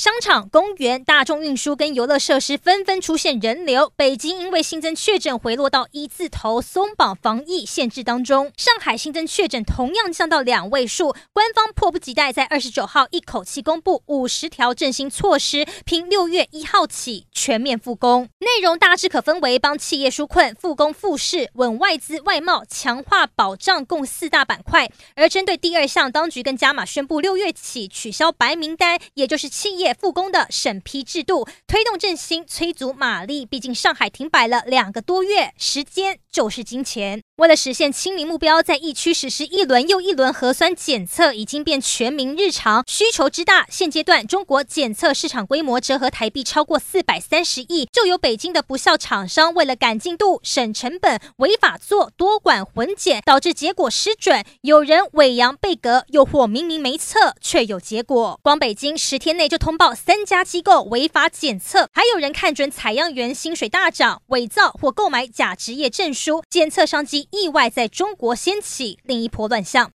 商场、公园、大众运输跟游乐设施纷纷出现人流。北京因为新增确诊回落到一字头，松绑防疫限制当中。上海新增确诊同样降到两位数，官方迫不及待在二十九号一口气公布五十条振兴措施，拼六月一号起全面复工。内容大致可分为帮企业纾困、复工复市、稳外资外贸、强化保障共四大板块。而针对第二项，当局跟加码宣布六月起取消白名单，也就是企业。复工的审批制度，推动振兴，催足马力。毕竟上海停摆了两个多月，时间就是金钱。为了实现清零目标，在疫区实施一轮又一轮核酸检测，已经变全民日常。需求之大，现阶段中国检测市场规模折合台币超过四百三十亿。就有北京的不肖厂商，为了赶进度、省成本，违法做多管混检，导致结果失准。有人伪阳备格，又或明明没测却有结果。光北京十天内就通报三家机构违法检测，还有人看准采样员薪水大涨，伪造或购买假职业证书，检测商机。意外在中国掀起另一波乱象。